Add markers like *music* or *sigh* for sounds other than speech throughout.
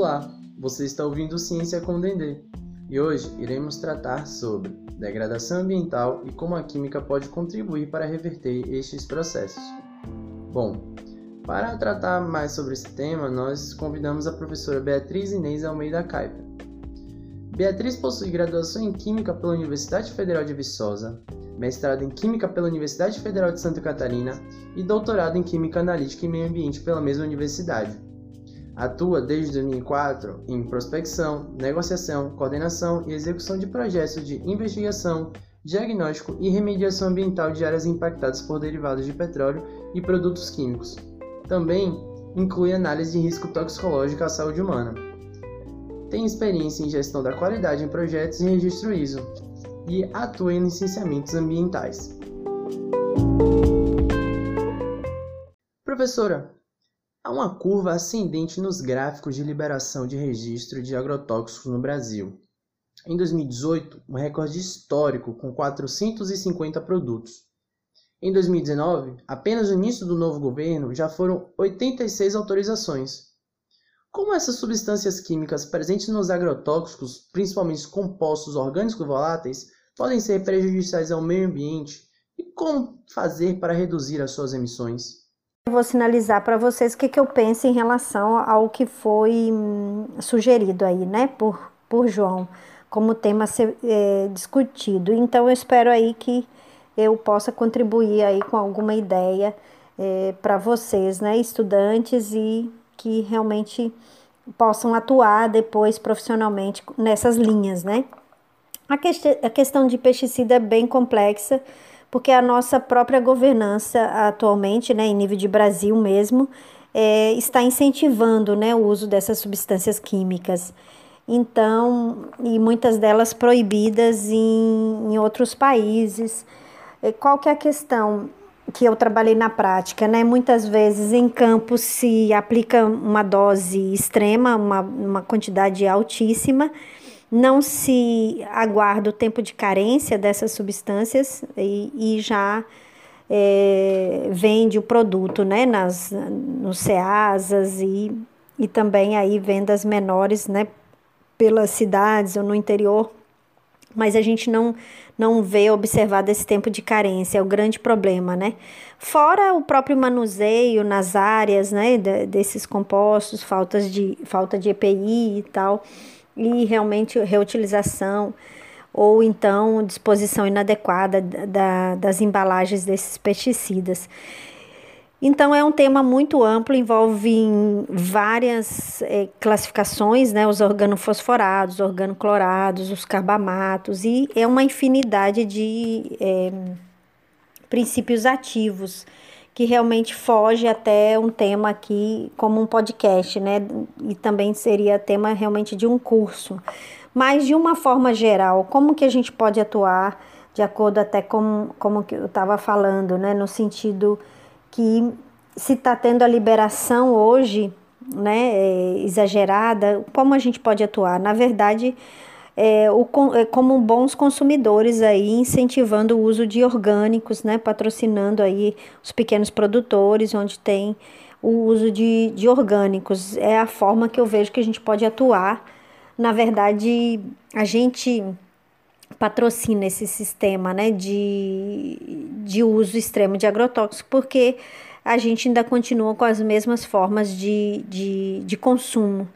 Olá, você está ouvindo Ciência com Dendê e hoje iremos tratar sobre degradação ambiental e como a química pode contribuir para reverter estes processos. Bom, para tratar mais sobre esse tema, nós convidamos a professora Beatriz Inês Almeida Caipa. Beatriz possui graduação em Química pela Universidade Federal de Viçosa, mestrado em Química pela Universidade Federal de Santa Catarina e doutorado em Química Analítica e Meio Ambiente pela mesma universidade. Atua desde 2004 em prospecção, negociação, coordenação e execução de projetos de investigação, diagnóstico e remediação ambiental de áreas impactadas por derivados de petróleo e produtos químicos. Também inclui análise de risco toxicológico à saúde humana. Tem experiência em gestão da qualidade em projetos e registro ISO e atua em licenciamentos ambientais. Professora, Há uma curva ascendente nos gráficos de liberação de registro de agrotóxicos no Brasil. Em 2018, um recorde histórico com 450 produtos. Em 2019, apenas no início do novo governo, já foram 86 autorizações. Como essas substâncias químicas presentes nos agrotóxicos, principalmente os compostos orgânicos voláteis, podem ser prejudiciais ao meio ambiente e como fazer para reduzir as suas emissões? Vou sinalizar para vocês o que, que eu penso em relação ao que foi hum, sugerido aí, né, por, por João, como tema ser é, discutido. Então, eu espero aí que eu possa contribuir aí com alguma ideia é, para vocês, né, estudantes, e que realmente possam atuar depois profissionalmente nessas linhas, né. A, a questão de pesticida é bem complexa, porque a nossa própria governança atualmente, né, em nível de Brasil mesmo, é, está incentivando né, o uso dessas substâncias químicas. Então, e muitas delas proibidas em, em outros países. Qual que é a questão que eu trabalhei na prática, né? Muitas vezes em campo se aplica uma dose extrema, uma, uma quantidade altíssima, não se aguarda o tempo de carência dessas substâncias e, e já é, vende o produto né, nas, nos CEASAs e, e também aí vendas menores né, pelas cidades ou no interior, mas a gente não, não vê observado esse tempo de carência, é o grande problema, né? Fora o próprio manuseio nas áreas, né, desses compostos, faltas de, falta de EPI e tal, e realmente reutilização ou então disposição inadequada da, das embalagens desses pesticidas. Então é um tema muito amplo, envolve várias é, classificações, né, os organofosforados, organoclorados, os carbamatos, e é uma infinidade de é, princípios ativos que realmente foge até um tema aqui como um podcast, né? E também seria tema realmente de um curso. Mas de uma forma geral, como que a gente pode atuar de acordo até com como que eu estava falando, né? No sentido que se está tendo a liberação hoje, né, é, exagerada, como a gente pode atuar? Na verdade, é, o, é, como bons consumidores aí, incentivando o uso de orgânicos, né, patrocinando aí os pequenos produtores, onde tem o uso de, de orgânicos. É a forma que eu vejo que a gente pode atuar. Na verdade, a gente patrocina esse sistema né, de, de uso extremo de agrotóxicos, porque a gente ainda continua com as mesmas formas de, de, de consumo.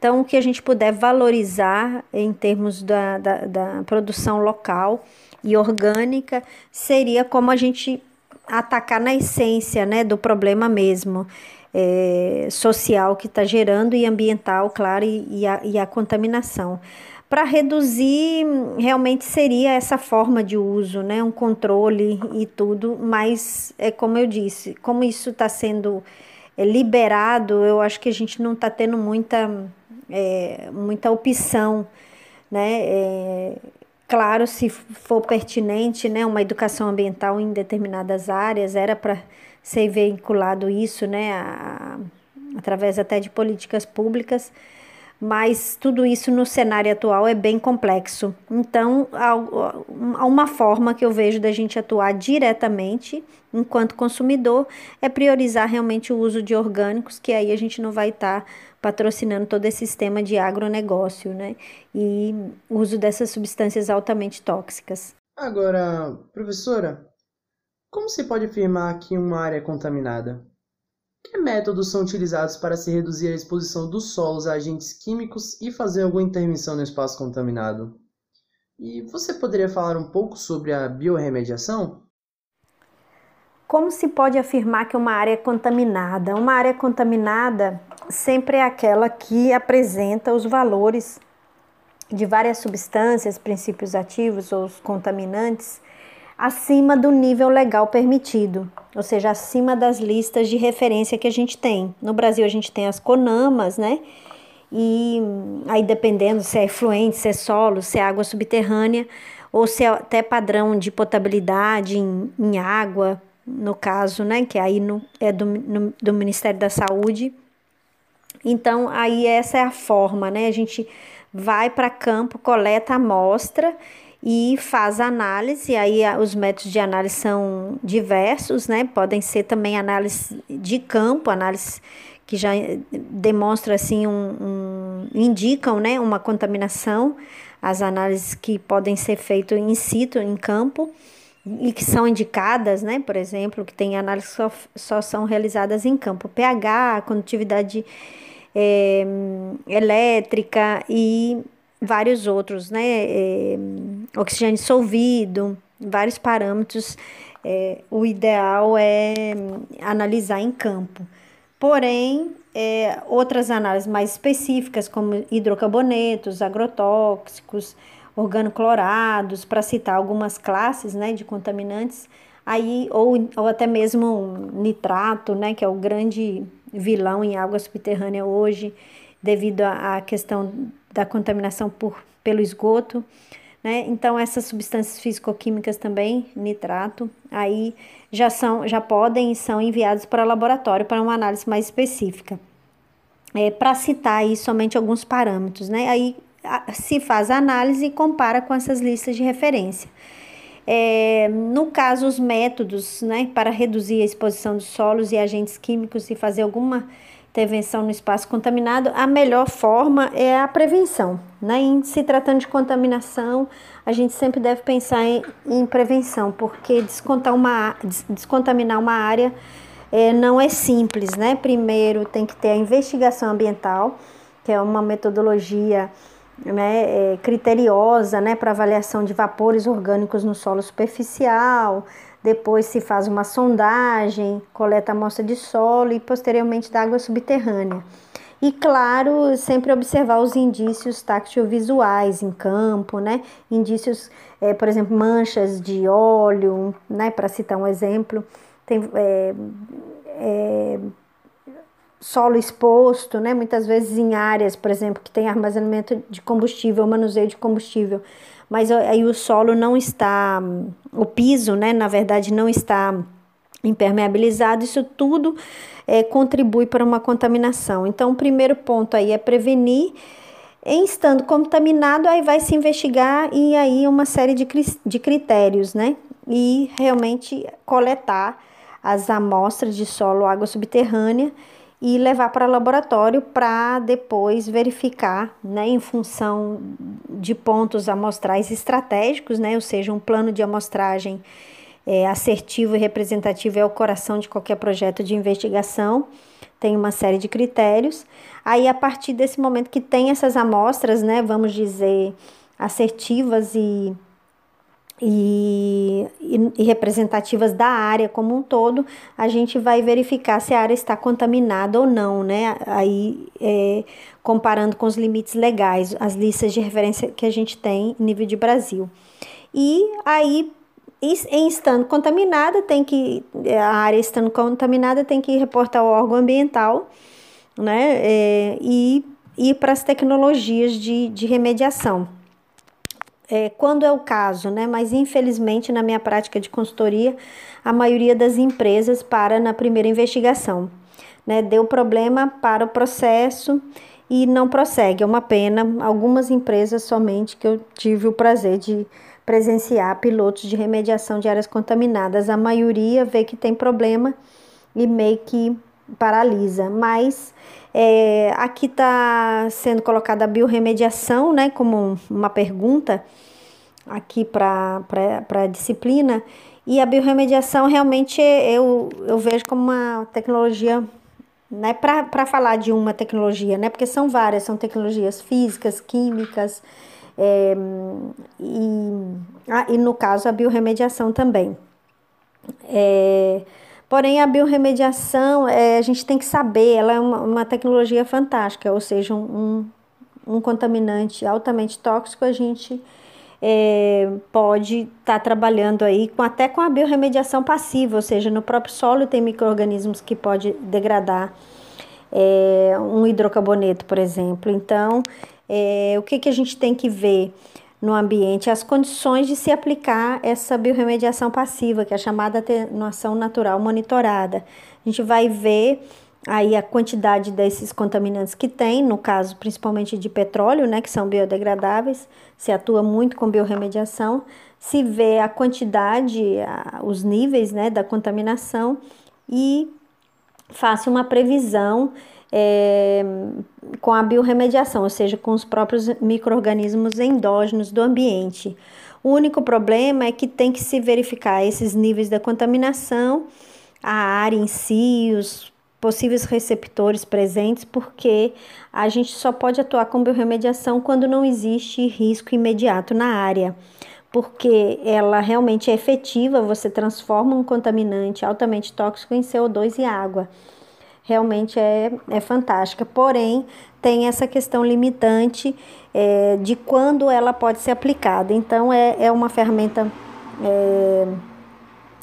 Então, o que a gente puder valorizar em termos da, da, da produção local e orgânica seria como a gente atacar na essência né, do problema mesmo. É, social que está gerando e ambiental, claro, e, e, a, e a contaminação. Para reduzir, realmente seria essa forma de uso, né? um controle e tudo, mas é como eu disse, como isso está sendo é, liberado, eu acho que a gente não está tendo muita é, muita opção, né? É, claro, se for pertinente, né, uma educação ambiental em determinadas áreas, era para ser veiculado isso, né, a, através até de políticas públicas, mas tudo isso no cenário atual é bem complexo. Então, há uma forma que eu vejo da gente atuar diretamente enquanto consumidor é priorizar realmente o uso de orgânicos, que aí a gente não vai estar tá patrocinando todo esse sistema de agronegócio, né? E uso dessas substâncias altamente tóxicas. Agora, professora, como se pode afirmar que uma área é contaminada? Que métodos são utilizados para se reduzir a exposição dos solos a agentes químicos e fazer alguma intervenção no espaço contaminado? E você poderia falar um pouco sobre a biorremediação? Como se pode afirmar que uma área é contaminada? Uma área contaminada sempre é aquela que apresenta os valores de várias substâncias, princípios ativos ou contaminantes acima do nível legal permitido, ou seja, acima das listas de referência que a gente tem. No Brasil a gente tem as CONAMAs, né? E aí dependendo se é efluente, se é solo, se é água subterrânea, ou se é até padrão de potabilidade em, em água, no caso, né? Que aí no, é do, no, do Ministério da Saúde. Então, aí essa é a forma, né? A gente vai para campo, coleta amostra e faz análise. Aí os métodos de análise são diversos, né? Podem ser também análise de campo, análise que já demonstra assim um, um indicam, né, uma contaminação, as análises que podem ser feitas in situ, em campo e que são indicadas, né, por exemplo, que tem análises que só, só são realizadas em campo, pH, condutividade é, elétrica e vários outros, né? É, oxigênio dissolvido, vários parâmetros. É, o ideal é analisar em campo. Porém, outras análises mais específicas, como hidrocarbonetos, agrotóxicos, organoclorados, para citar algumas classes né, de contaminantes, aí, ou, ou até mesmo nitrato, né, que é o grande vilão em água subterrânea hoje, devido à questão da contaminação por, pelo esgoto, né? Então essas substâncias físico-químicas também, nitrato, aí já são, já podem e são enviados para laboratório para uma análise mais específica. É, para citar aí somente alguns parâmetros, né? Aí se faz a análise e compara com essas listas de referência. É, no caso, os métodos né, para reduzir a exposição de solos e agentes químicos e fazer alguma intervenção no espaço contaminado, a melhor forma é a prevenção. Né? Em se tratando de contaminação, a gente sempre deve pensar em, em prevenção, porque descontar uma, descontaminar uma área é, não é simples. Né? Primeiro tem que ter a investigação ambiental, que é uma metodologia né, é, criteriosa né, para avaliação de vapores orgânicos no solo superficial, depois se faz uma sondagem, coleta amostra de solo e posteriormente da água subterrânea. E claro, sempre observar os indícios táctil-visuais em campo, né? Indícios, é, por exemplo, manchas de óleo, né? Para citar um exemplo, tem é, é, solo exposto, né? Muitas vezes em áreas, por exemplo, que tem armazenamento de combustível, manuseio de combustível mas aí o solo não está, o piso, né, na verdade, não está impermeabilizado, isso tudo é, contribui para uma contaminação. Então, o primeiro ponto aí é prevenir. Em estando contaminado, aí vai se investigar e aí uma série de, de critérios, né? E realmente coletar as amostras de solo, água subterrânea e levar para laboratório para depois verificar, né, em função de pontos amostrais estratégicos, né, ou seja, um plano de amostragem é, assertivo e representativo é o coração de qualquer projeto de investigação, tem uma série de critérios. Aí, a partir desse momento que tem essas amostras, né, vamos dizer, assertivas e e, e, representativas da área como um todo, a gente vai verificar se a área está contaminada ou não, né? Aí, é, comparando com os limites legais, as listas de referência que a gente tem nível de Brasil. E aí, em estando contaminada, tem que, a área estando contaminada, tem que reportar ao órgão ambiental, né? É, e ir para as tecnologias de, de remediação é, quando é o caso, né? Mas infelizmente na minha prática de consultoria, a maioria das empresas para na primeira investigação, né? Deu problema para o processo e não prossegue. É uma pena. Algumas empresas somente que eu tive o prazer de presenciar pilotos de remediação de áreas contaminadas. A maioria vê que tem problema e meio que paralisa. Mas é, aqui está sendo colocada a biorremediação, né, como uma pergunta aqui para a disciplina. E a biorremediação realmente eu, eu vejo como uma tecnologia né, para falar de uma tecnologia, né, porque são várias, são tecnologias físicas, químicas, é, e, ah, e no caso a biorremediação também. É, porém, a biorremediação, é, a gente tem que saber, ela é uma, uma tecnologia fantástica, ou seja, um, um contaminante altamente tóxico, a gente é, pode estar tá trabalhando aí com, até com a biorremediação passiva, ou seja, no próprio solo tem micro-organismos que pode degradar é, um hidrocarboneto, por exemplo. Então, é, o que, que a gente tem que ver no ambiente? As condições de se aplicar essa biorremediação passiva, que é a chamada atenuação natural monitorada. A gente vai ver aí a quantidade desses contaminantes que tem, no caso principalmente de petróleo, né, que são biodegradáveis, se atua muito com biorremediação, se vê a quantidade, a, os níveis, né, da contaminação e faça uma previsão é, com a biorremediação, ou seja, com os próprios micro-organismos endógenos do ambiente. O único problema é que tem que se verificar esses níveis da contaminação, a área em si, os possíveis receptores presentes, porque a gente só pode atuar com biorremediação quando não existe risco imediato na área, porque ela realmente é efetiva, você transforma um contaminante altamente tóxico em CO2 e água. Realmente é, é fantástica, porém tem essa questão limitante é, de quando ela pode ser aplicada. Então é, é uma ferramenta é,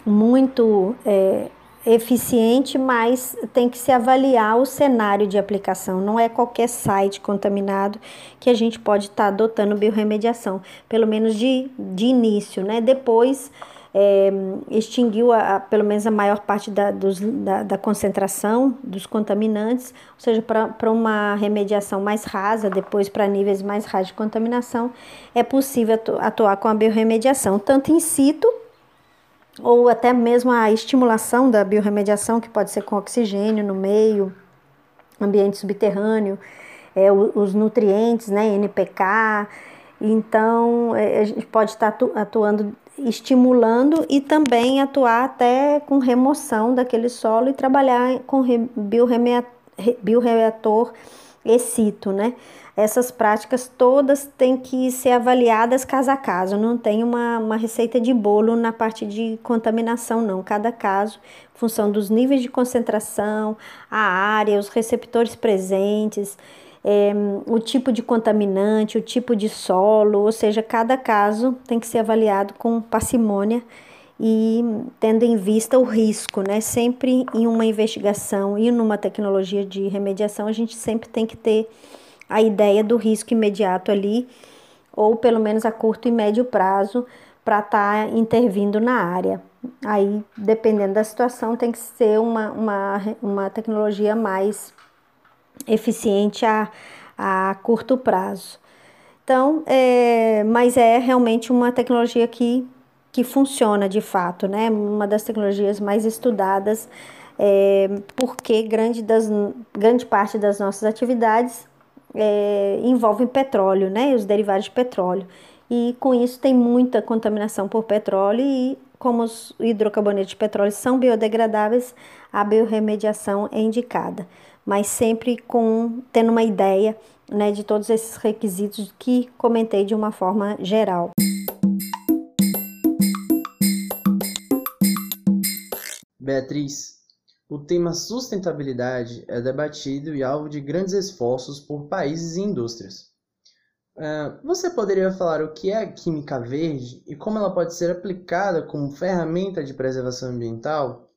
muito é, eficiente, mas tem que se avaliar o cenário de aplicação. Não é qualquer site contaminado que a gente pode estar tá adotando biorremediação, pelo menos de, de início, né? Depois é, extinguiu a, a, pelo menos a maior parte da, dos, da, da concentração dos contaminantes, ou seja, para uma remediação mais rasa, depois para níveis mais rasos de contaminação, é possível atuar com a biorremediação, tanto in situ ou até mesmo a estimulação da biorremediação, que pode ser com oxigênio no meio, ambiente subterrâneo, é, os nutrientes, né, NPK. Então, é, a gente pode estar atuando, estimulando e também atuar até com remoção daquele solo e trabalhar com bioreator excito, né? essas práticas todas têm que ser avaliadas caso a caso, não tem uma, uma receita de bolo na parte de contaminação, não. Cada caso, função dos níveis de concentração, a área, os receptores presentes, é, o tipo de contaminante, o tipo de solo, ou seja, cada caso tem que ser avaliado com parcimônia e tendo em vista o risco, né? Sempre em uma investigação e numa tecnologia de remediação, a gente sempre tem que ter a ideia do risco imediato ali, ou pelo menos a curto e médio prazo, para estar tá intervindo na área. Aí, dependendo da situação, tem que ser uma, uma, uma tecnologia mais eficiente a, a curto prazo. Então, é, mas é realmente uma tecnologia que, que funciona de fato, né? Uma das tecnologias mais estudadas, é, porque grande, das, grande parte das nossas atividades é, envolvem petróleo, né? Os derivados de petróleo. E com isso tem muita contaminação por petróleo e como os hidrocarbonetos de petróleo são biodegradáveis, a biorremediação é indicada, mas sempre com tendo uma ideia né, de todos esses requisitos que comentei de uma forma geral. Beatriz, o tema sustentabilidade é debatido e alvo de grandes esforços por países e indústrias. Uh, você poderia falar o que é a química verde e como ela pode ser aplicada como ferramenta de preservação ambiental?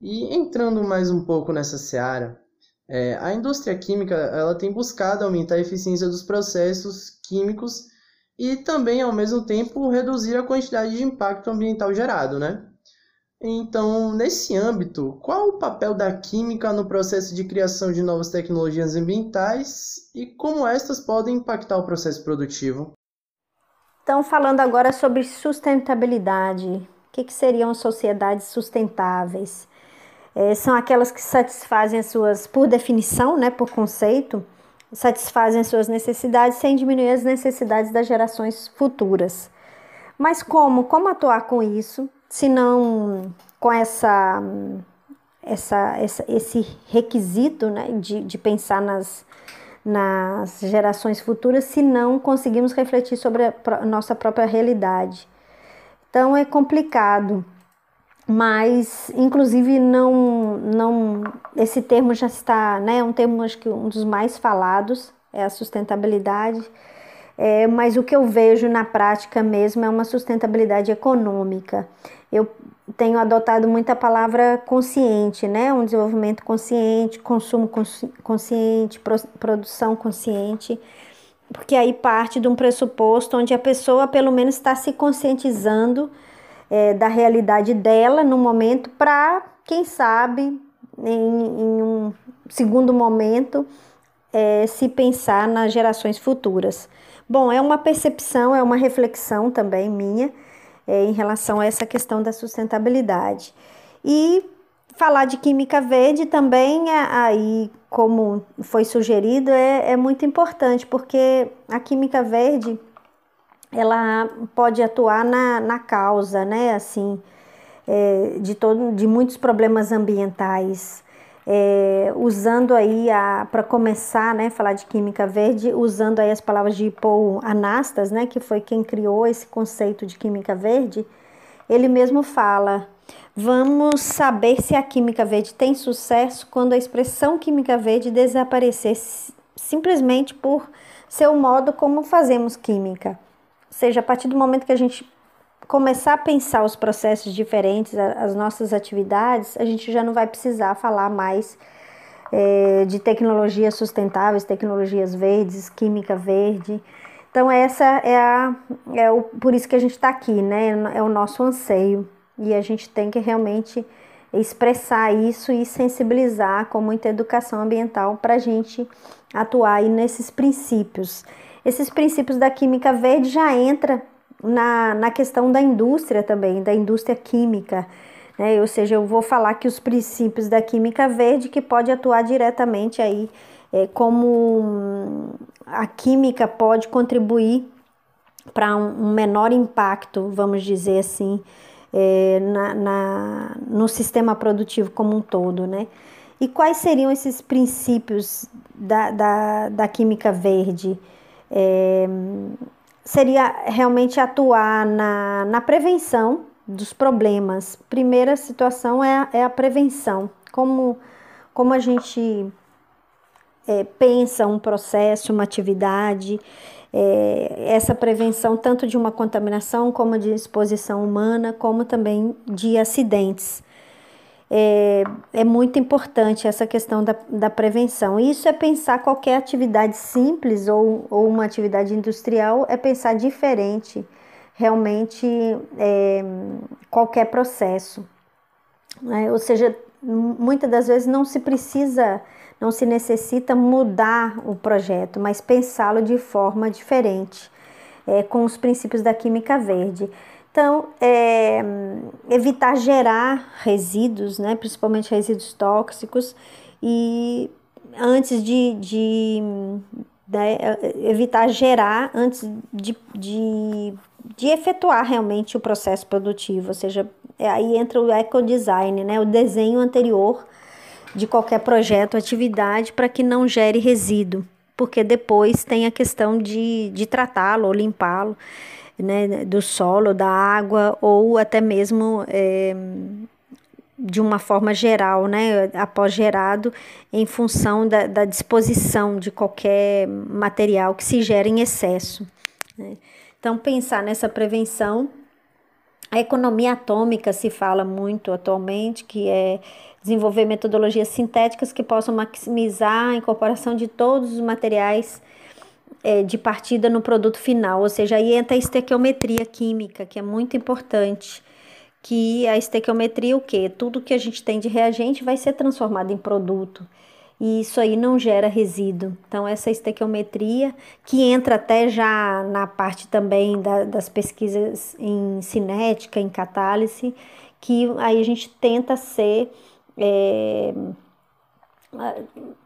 E entrando mais um pouco nessa seara, é, a indústria química ela tem buscado aumentar a eficiência dos processos químicos e também, ao mesmo tempo, reduzir a quantidade de impacto ambiental gerado, né? Então, nesse âmbito, qual o papel da química no processo de criação de novas tecnologias ambientais e como estas podem impactar o processo produtivo? Então, falando agora sobre sustentabilidade, o que, que seriam sociedades sustentáveis? É, são aquelas que satisfazem as suas, por definição, né, por conceito, satisfazem as suas necessidades sem diminuir as necessidades das gerações futuras. Mas como? Como atuar com isso, se não com essa, essa, essa esse requisito né, de, de pensar nas, nas gerações futuras, se não conseguimos refletir sobre a nossa própria realidade. Então é complicado mas inclusive não não esse termo já está né um termo acho que um dos mais falados é a sustentabilidade. É, mas o que eu vejo na prática mesmo é uma sustentabilidade econômica. Eu tenho adotado muito a palavra consciente né um desenvolvimento consciente consumo consciente produção consciente porque aí parte de um pressuposto onde a pessoa pelo menos está se conscientizando é, da realidade dela no momento para, quem sabe, em, em, um segundo momento, é, se pensar nas gerações futuras. Bom, é uma percepção, é uma reflexão também minha é, em relação a essa questão da sustentabilidade. E falar de química verde também, é, aí, como foi sugerido, é, é muito importante, porque a química verde ela pode atuar na, na causa, né, assim, é, de, todo, de muitos problemas ambientais. É, usando aí, para começar, né, falar de química verde, usando aí as palavras de Paul Anastas, né, que foi quem criou esse conceito de química verde, ele mesmo fala, vamos saber se a química verde tem sucesso quando a expressão química verde desaparecer simplesmente por seu modo como fazemos química seja, a partir do momento que a gente começar a pensar os processos diferentes, as nossas atividades, a gente já não vai precisar falar mais é, de tecnologias sustentáveis, tecnologias verdes, química verde. Então essa é a é o por isso que a gente está aqui, né? É o nosso anseio e a gente tem que realmente expressar isso e sensibilizar com muita educação ambiental para a gente atuar aí nesses princípios. Esses princípios da química verde já entra na, na questão da indústria também, da indústria química. Né? Ou seja, eu vou falar que os princípios da química verde que pode atuar diretamente aí é, como a química pode contribuir para um, menor impacto, vamos dizer assim, é, na, na, no sistema produtivo como um todo, né? E quais seriam esses princípios da, da, da química verde? É, seria realmente atuar na, na prevenção dos problemas. Primeira situação é a, é a prevenção. Como, como a gente é, pensa um processo, uma atividade, é, essa prevenção tanto de uma contaminação como de exposição humana, como também de acidentes é, é muito importante essa questão da, da prevenção. Isso é pensar qualquer atividade simples ou, ou uma atividade industrial, é pensar diferente realmente é, qualquer processo. Né? Ou seja, muitas das vezes não se precisa, não se necessita mudar o projeto, mas pensá-lo de forma diferente, é, com os princípios da química verde. Então, é, evitar gerar resíduos, né, principalmente resíduos tóxicos, e antes de, de né, evitar gerar, antes de, de, de efetuar realmente o processo produtivo, ou seja, é, aí entra o ecodesign, né, o desenho anterior de qualquer projeto, atividade, para que não gere resíduo, porque depois tem a questão de, de tratá-lo ou limpá-lo né, do solo, da água, ou até mesmo é, de uma forma geral, né, após gerado, em função da, da disposição de qualquer material que se gera em excesso. Né. Então, pensar nessa prevenção. A economia atômica se fala muito atualmente, que é desenvolver metodologias sintéticas que possam maximizar a incorporação de todos os materiais é, de partida no produto final, ou seja, aí entra a estequiometria química, que é muito importante, que a estequiometria o quê? Tudo que a gente tem de reagente vai ser transformado em produto. E isso aí não gera resíduo. Então, essa estequiometria, que entra até já na parte também da, das pesquisas em cinética, em catálise, que aí a gente tenta ser é,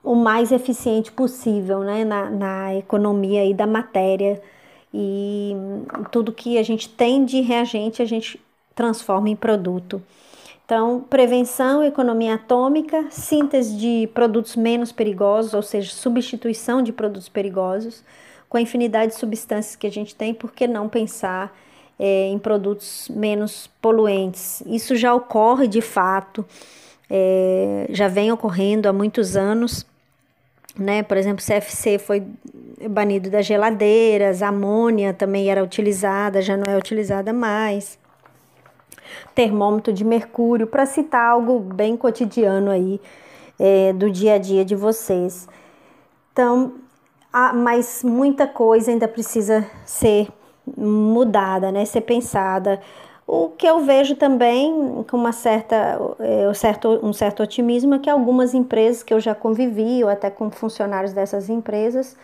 o mais eficiente possível né, na, na economia e da matéria. E tudo que a gente tem de reagente, a gente transforma em produto. Então, prevenção, economia atômica, síntese de produtos menos perigosos, ou seja, substituição de produtos perigosos, com a infinidade de substâncias que a gente tem, por que não pensar é, em produtos menos poluentes? Isso já ocorre de fato, é, já vem ocorrendo há muitos anos. Né? Por exemplo, CFC foi banido das geladeiras, amônia também era utilizada, já não é utilizada mais termômetro de mercúrio, para citar algo bem cotidiano aí é, do dia a dia de vocês. Então, há, mas muita coisa ainda precisa ser mudada, né? Ser pensada. O que eu vejo também com uma certa, é, um, certo, um certo otimismo é que algumas empresas que eu já convivi, ou até com funcionários dessas empresas,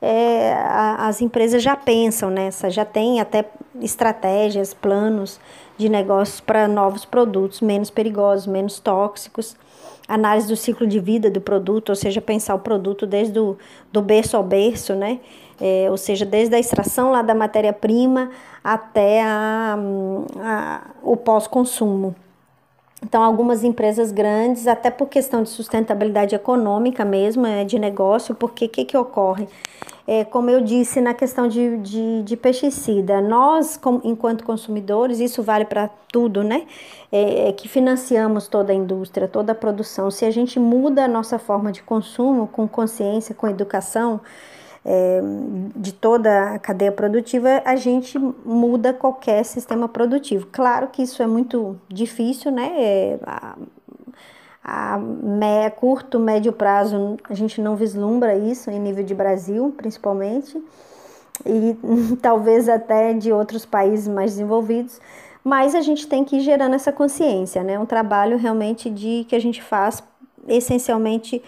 é, as empresas já pensam nessa, já têm até estratégias, planos de negócios para novos produtos menos perigosos, menos tóxicos. Análise do ciclo de vida do produto, ou seja, pensar o produto desde o do berço ao berço, né? É, ou seja, desde a extração lá da matéria-prima até a, a o pós-consumo. Então, algumas empresas grandes, até por questão de sustentabilidade econômica mesmo, é, de negócio, porque o que, que ocorre? É, como eu disse na questão de, de, de pesticida, nós, com, enquanto consumidores, isso vale para tudo, né? É, é, que financiamos toda a indústria, toda a produção. Se a gente muda a nossa forma de consumo com consciência, com educação, é, de toda a cadeia produtiva, a gente muda qualquer sistema produtivo. Claro que isso é muito difícil, né? É, a, a me, curto, médio prazo, a gente não vislumbra isso em nível de Brasil, principalmente, e *laughs* talvez até de outros países mais desenvolvidos, mas a gente tem que ir gerando essa consciência, né? Um trabalho realmente de que a gente faz essencialmente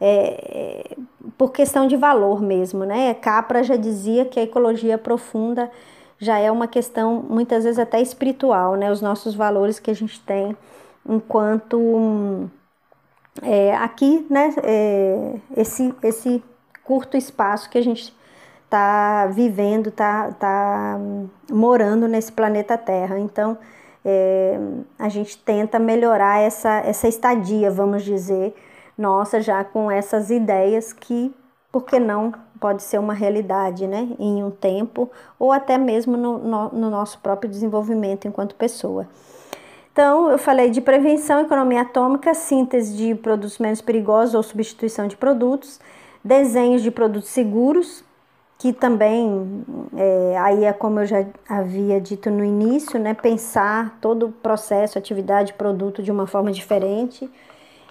é, por questão de valor mesmo, né? Capra já dizia que a ecologia profunda já é uma questão muitas vezes até espiritual, né? Os nossos valores que a gente tem enquanto é, aqui, né, é, esse, esse curto espaço que a gente está vivendo, está tá morando nesse planeta Terra. Então, é, a gente tenta melhorar essa, essa estadia, vamos dizer, nossa, já com essas ideias que, por que não, pode ser uma realidade, né, em um tempo, ou até mesmo no, no, no nosso próprio desenvolvimento enquanto pessoa. Então, eu falei de prevenção, economia atômica, síntese de produtos menos perigosos ou substituição de produtos, desenhos de produtos seguros, que também, é, aí é como eu já havia dito no início, né, pensar todo o processo, atividade, produto de uma forma diferente,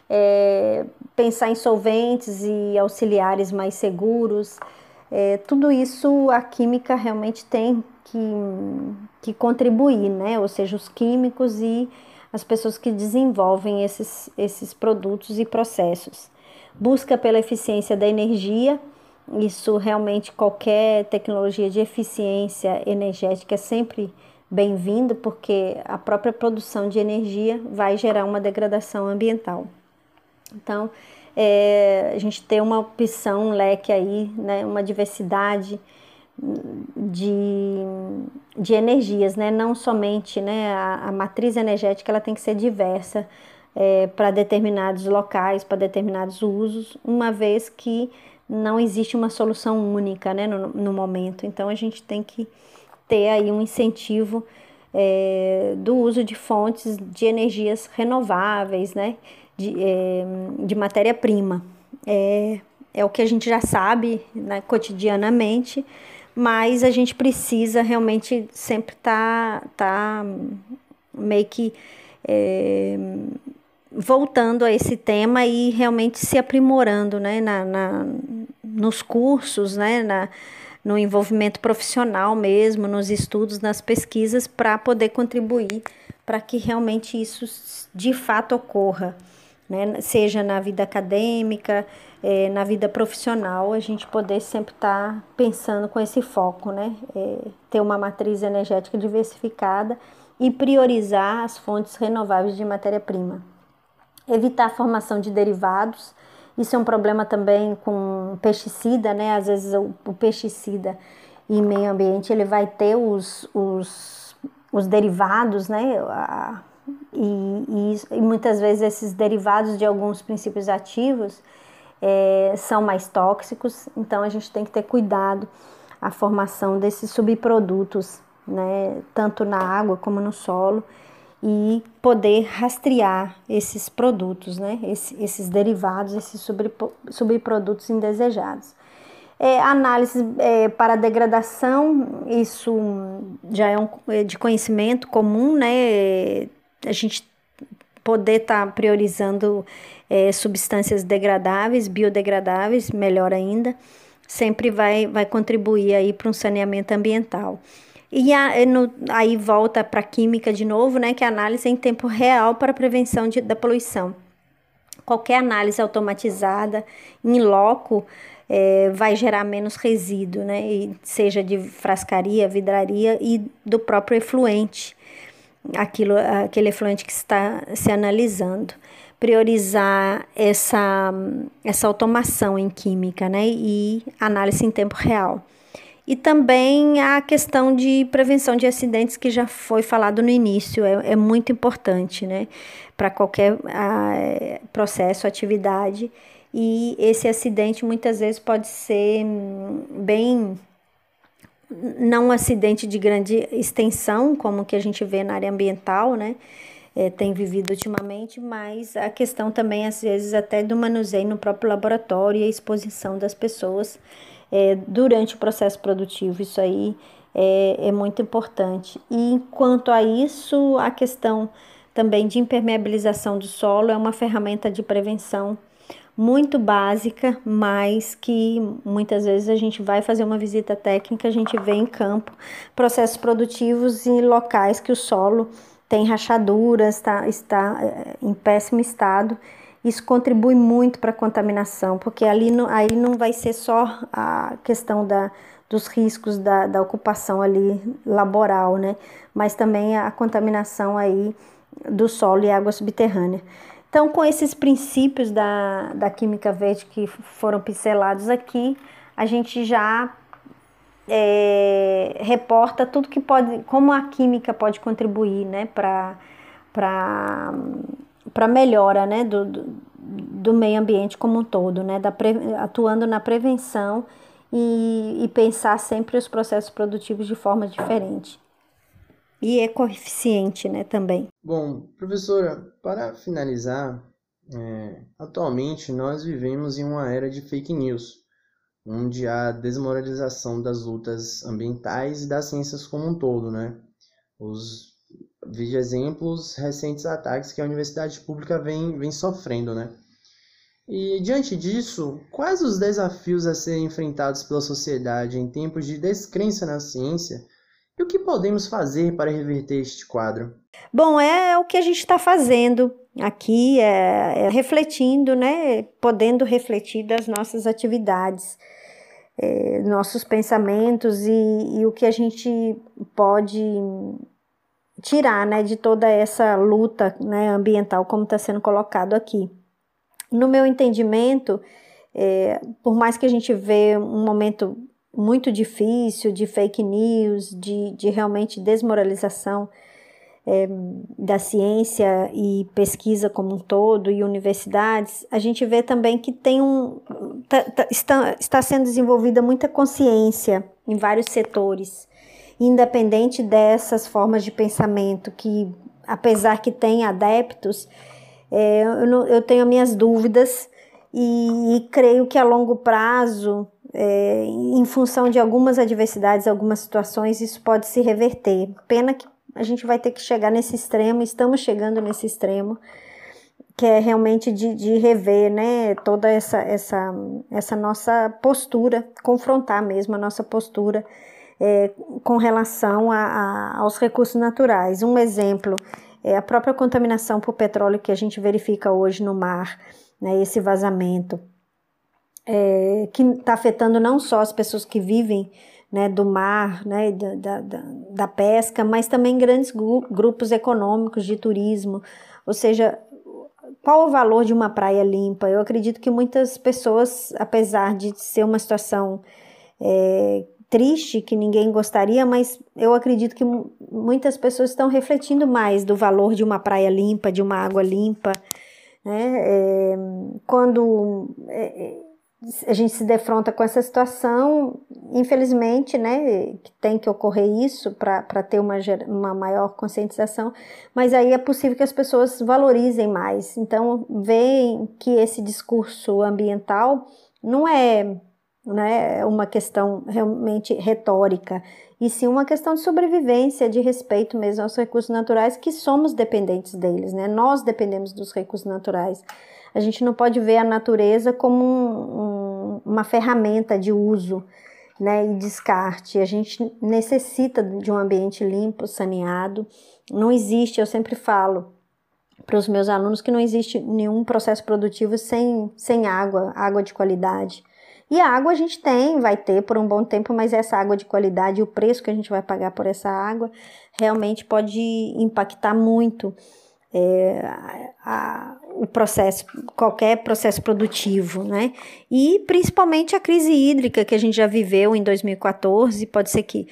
é, pensar em solventes e auxiliares mais seguros, é, tudo isso a química realmente tem que, que contribuir, né? Ou seja, os químicos e as pessoas que desenvolvem esses, esses produtos e processos. Busca pela eficiência da energia, isso realmente qualquer tecnologia de eficiência energética é sempre bem-vindo, porque a própria produção de energia vai gerar uma degradação ambiental. Então, é, a gente tem uma opção, um leque aí, né, uma diversidade de, de energias, né? não somente né, a, a matriz energética ela tem que ser diversa é, para determinados locais, para determinados usos, uma vez que não existe uma solução única né, no, no momento. Então a gente tem que ter aí um incentivo é, do uso de fontes de energias renováveis, né, de, é, de matéria-prima. É, é o que a gente já sabe né, cotidianamente, mas a gente precisa realmente sempre estar tá, tá meio que é, voltando a esse tema e realmente se aprimorando né, na, na nos cursos, né, na, no envolvimento profissional mesmo, nos estudos, nas pesquisas, para poder contribuir para que realmente isso de fato ocorra, né? seja na vida acadêmica, é, na vida profissional, a gente poder sempre estar tá pensando com esse foco, né? É, ter uma matriz energética diversificada e priorizar as fontes renováveis de matéria-prima. Evitar a formação de derivados, isso é um problema também com pesticida, né? Às vezes o, o pesticida em meio ambiente ele vai ter os, os, os derivados, né? A, e, e, e, muitas vezes esses derivados de alguns princípios ativos é, são mais tóxicos, então a gente tem que ter cuidado a formação desses subprodutos, né? Tanto na água como no solo e poder rastrear esses produtos, né? Esse, esses derivados, esses subprodutos indesejados. É, análise é, para degradação, isso já é, um, é de conhecimento comum, né? A gente poder estar tá priorizando é, substâncias degradáveis, biodegradáveis, melhor ainda, sempre vai, vai contribuir aí para um saneamento ambiental. E a, no, aí volta para a química de novo, né, que é a análise em tempo real para prevenção de, da poluição. Qualquer análise automatizada em loco é, vai gerar menos resíduo, né, e seja de frascaria, vidraria e do próprio efluente, aquilo, aquele efluente que está se analisando. Priorizar essa, essa automação em química né, e análise em tempo real. E também a questão de prevenção de acidentes, que já foi falado no início, é, é muito importante, né? Para qualquer a, é, processo, atividade. E esse acidente muitas vezes pode ser hum, bem. Não um acidente de grande extensão, como que a gente vê na área ambiental, né? É, tem vivido ultimamente, mas a questão também, às vezes, até do manuseio no próprio laboratório e a exposição das pessoas é, durante o processo produtivo. Isso aí é, é muito importante. E quanto a isso, a questão também de impermeabilização do solo é uma ferramenta de prevenção muito básica, mas que muitas vezes a gente vai fazer uma visita técnica, a gente vê em campo processos produtivos em locais que o solo tem rachaduras, tá, está é, em péssimo estado isso contribui muito para a contaminação, porque ali não, aí não vai ser só a questão da, dos riscos da, da ocupação ali laboral, né? Mas também a contaminação aí do solo e água subterrânea. Então, com esses princípios da, da química verde que foram pincelados aqui, a gente já é, reporta tudo que pode, como a química pode contribuir, né, para para melhora né, do, do, meio ambiente como um todo, né, da atuando na prevenção e, e pensar sempre os processos produtivos de forma diferente. E é né, também. Bom, professora, para finalizar, é, atualmente nós vivemos em uma era de fake news, onde há desmoralização das lutas ambientais e das ciências como um todo, né? Os Veja exemplos recentes ataques que a universidade pública vem, vem sofrendo, né? E diante disso, quais os desafios a serem enfrentados pela sociedade em tempos de descrença na ciência e o que podemos fazer para reverter este quadro? Bom, é o que a gente está fazendo aqui, é, é, refletindo, né? Podendo refletir das nossas atividades, é, nossos pensamentos e, e o que a gente pode tirar né, de toda essa luta né, ambiental, como está sendo colocado aqui. No meu entendimento, é, por mais que a gente vê um momento muito difícil de fake news, de, de realmente desmoralização é, da ciência e pesquisa como um todo e universidades, a gente vê também que tem um tá, tá, está, está sendo desenvolvida muita consciência em vários setores independente dessas formas de pensamento que, apesar que tem adeptos, é, eu, não, eu, tenho minhas dúvidas e, e, creio que a longo prazo, é, em função de algumas adversidades, algumas situações, isso pode se reverter. Pena que a gente vai ter que chegar nesse extremo, estamos chegando nesse extremo, que é realmente de, de rever né, toda essa, essa, essa nossa postura, confrontar mesmo a nossa postura é, com relação a, a, aos recursos naturais. Um exemplo é, a própria contaminação por petróleo que a gente verifica hoje no mar, né, esse vazamento, é, que está afetando não só as pessoas que vivem né, do mar, né, da, da, da pesca, mas também grandes grupos econômicos de turismo. Ou seja, qual o valor de uma praia limpa? Eu acredito que muitas pessoas, apesar de ser uma situação é, triste, que ninguém gostaria, mas eu acredito que muitas pessoas estão refletindo mais do valor de uma praia limpa, de uma água limpa. Né? É, quando é, a gente se defronta com essa situação, infelizmente, né, tem que ocorrer isso para ter uma, uma maior conscientização, mas aí é possível que as pessoas valorizem mais. Então, veem que esse discurso ambiental não é né, uma questão realmente retórica, e sim uma questão de sobrevivência, de respeito mesmo aos recursos naturais, que somos dependentes deles, né? Nós dependemos dos recursos naturais. A gente não pode ver a natureza como um, um, uma ferramenta de uso né, e descarte. A gente necessita de um ambiente limpo, saneado. Não existe, eu sempre falo para os meus alunos que não existe nenhum processo produtivo sem, sem água, água de qualidade. E a água a gente tem, vai ter por um bom tempo, mas essa água de qualidade, o preço que a gente vai pagar por essa água, realmente pode impactar muito é, a, o processo, qualquer processo produtivo, né? E principalmente a crise hídrica que a gente já viveu em 2014, pode ser que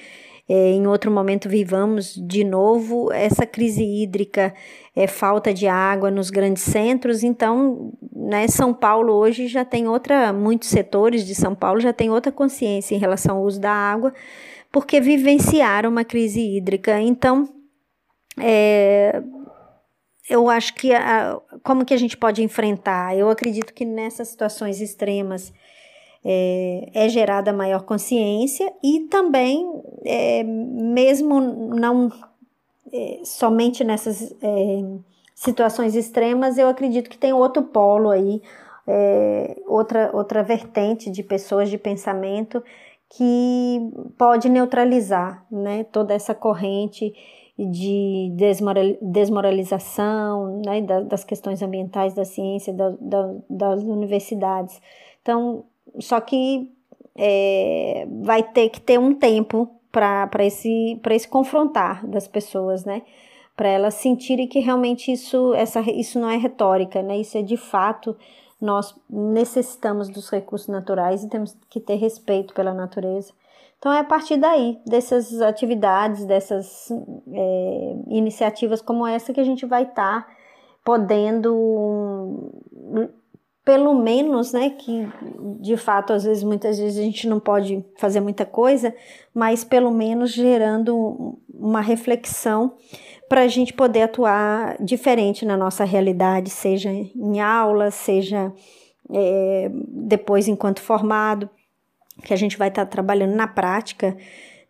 é, em outro momento vivamos de novo essa crise hídrica, é, falta de água nos grandes centros. Então, né, São Paulo hoje já tem outra, muitos setores de São Paulo já tem outra consciência em relação ao uso da água, porque vivenciaram uma crise hídrica. Então, é, eu acho que a, como que a gente pode enfrentar? Eu acredito que nessas situações extremas é, é gerada maior consciência e também, é, mesmo não é, somente nessas é, situações extremas, eu acredito que tem outro polo aí, é, outra, outra vertente de pessoas de pensamento que pode neutralizar né, toda essa corrente de desmoralização né, das questões ambientais da ciência, da, da, das universidades. Então, só que é, vai ter que ter um tempo para esse, esse confrontar das pessoas, né? Para elas sentirem que realmente isso, essa, isso não é retórica, né? Isso é de fato, nós necessitamos dos recursos naturais e temos que ter respeito pela natureza. Então é a partir daí, dessas atividades, dessas é, iniciativas como essa que a gente vai estar tá podendo pelo menos, né, que de fato às vezes muitas vezes a gente não pode fazer muita coisa, mas pelo menos gerando uma reflexão para a gente poder atuar diferente na nossa realidade, seja em aula, seja é, depois enquanto formado que a gente vai estar tá trabalhando na prática,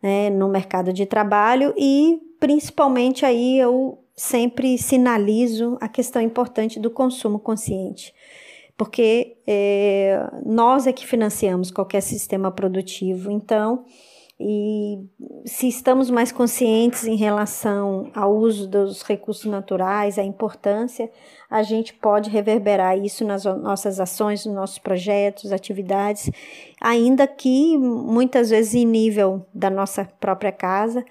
né, no mercado de trabalho e principalmente aí eu sempre sinalizo a questão importante do consumo consciente, porque é, nós é que financiamos qualquer sistema produtivo, então e se estamos mais conscientes em relação ao uso dos recursos naturais, a importância, a gente pode reverberar isso nas nossas ações, nos nossos projetos, atividades, ainda que muitas vezes em nível da nossa própria casa,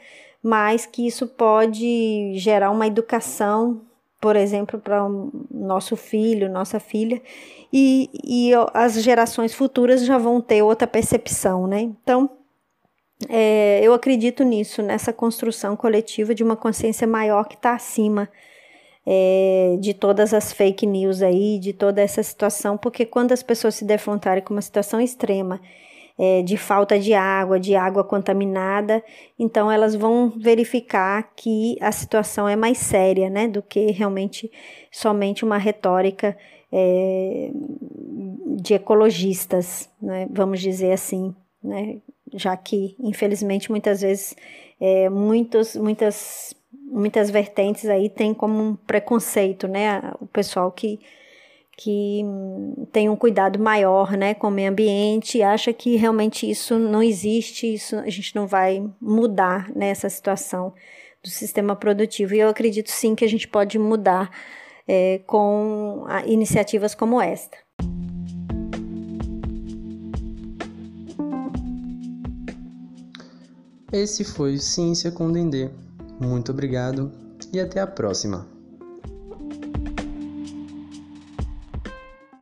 mas que isso pode gerar uma educação, por exemplo, para o nosso filho, nossa filha, e, e as gerações futuras já vão ter outra percepção, né? Então, é, eu acredito nisso, nessa construção coletiva de uma consciência maior que está acima é, de todas as fake news aí, de toda essa situação, porque quando as pessoas se defrontarem com uma situação extrema é, de falta de água, de água contaminada, então elas vão verificar que a situação é mais séria, né, do que realmente somente uma retórica é, de ecologistas, né, vamos dizer assim, né, já que, infelizmente, muitas vezes, é, muitos, muitas, muitas vertentes aí tem como um preconceito, né? O pessoal que, que tem um cuidado maior, né, com o meio ambiente, acha que realmente isso não existe, isso a gente não vai mudar nessa situação. do sistema produtivo. E eu acredito sim que a gente pode mudar é, com iniciativas como esta. Esse foi Ciência com Dendê. Muito obrigado e até a próxima.